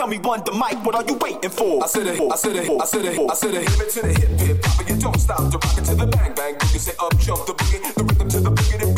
Tell me one the mic, what are you waiting for? I said it, I said it, I said it, I said it. Hip it to the hip hip, pop you don't stop. To rock it to the bang bang, you say up jump the boogie, the rhythm to the boogie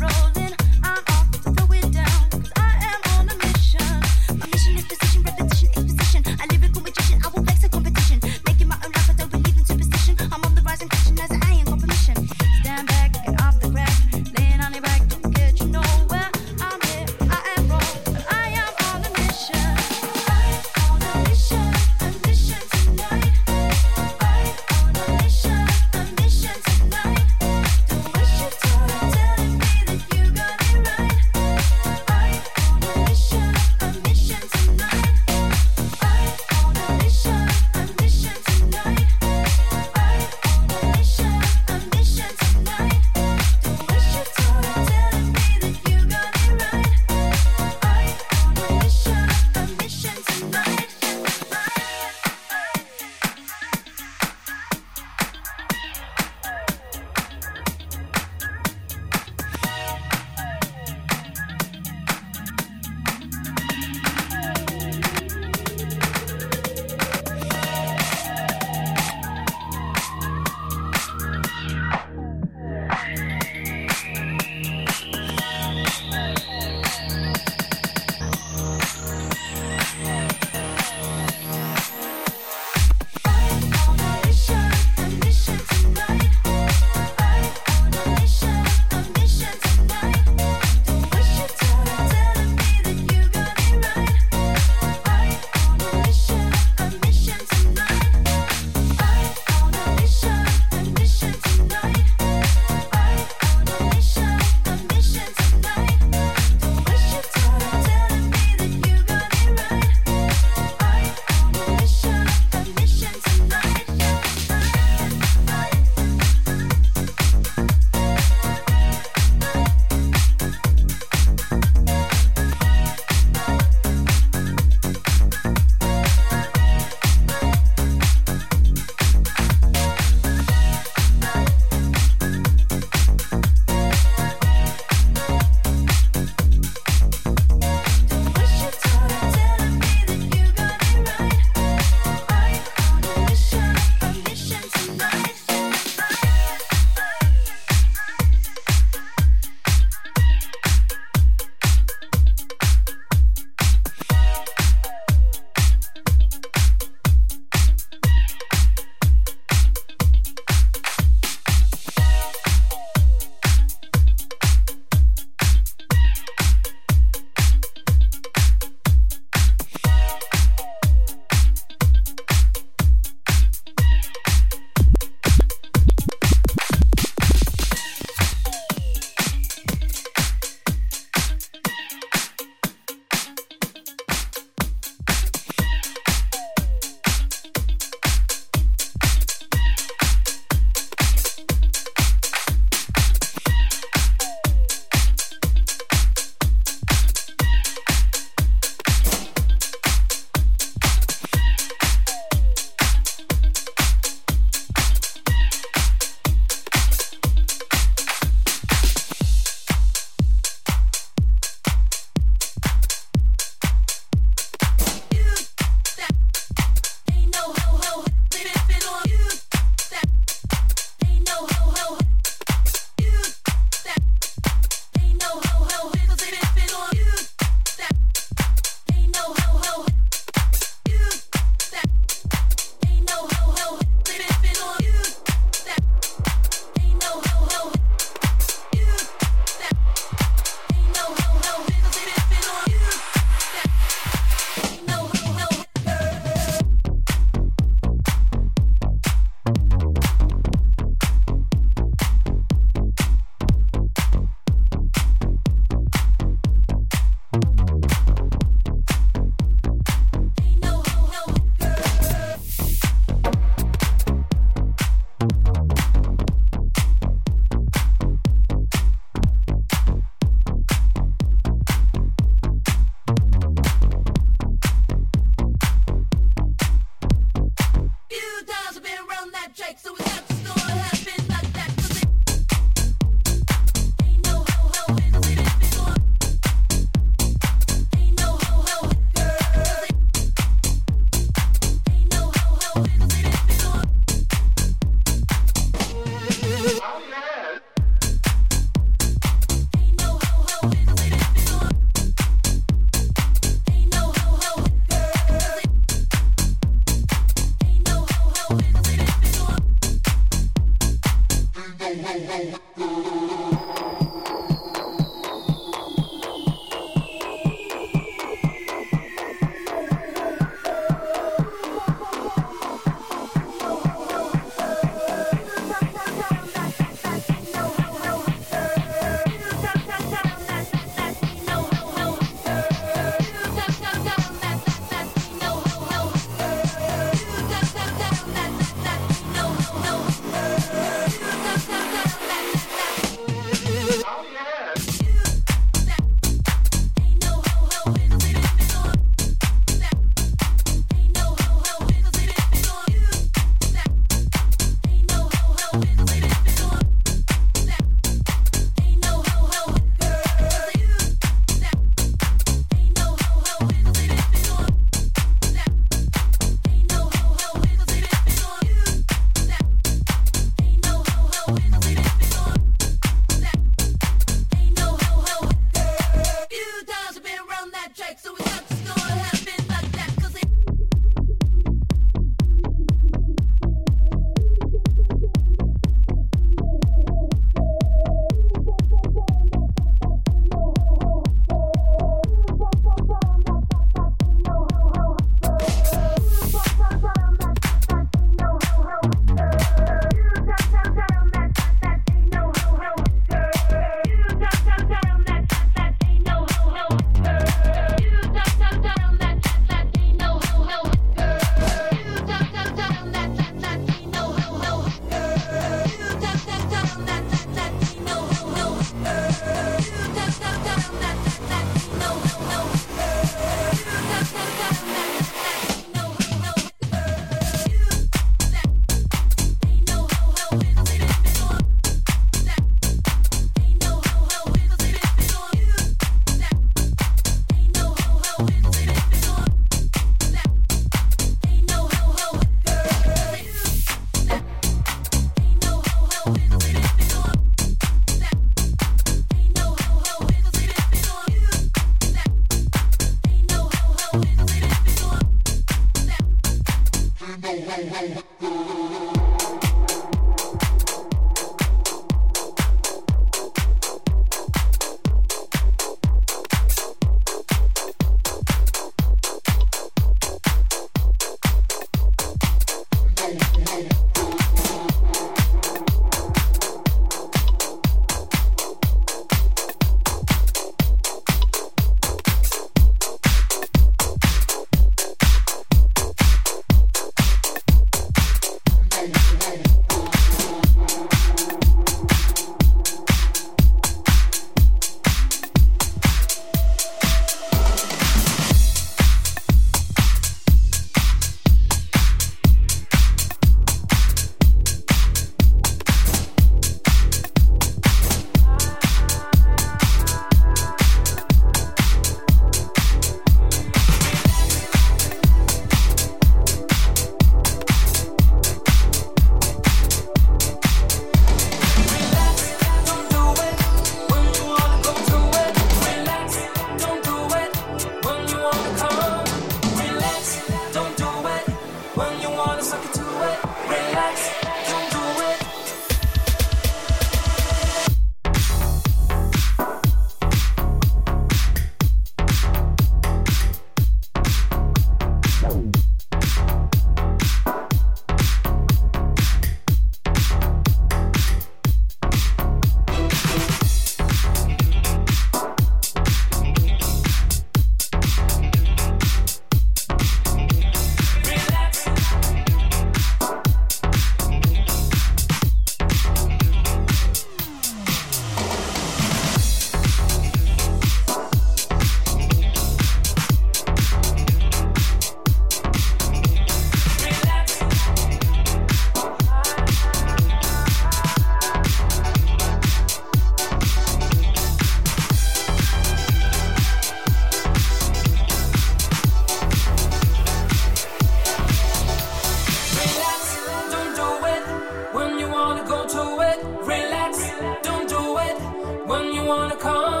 wanna come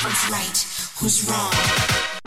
Who's right? Who's wrong?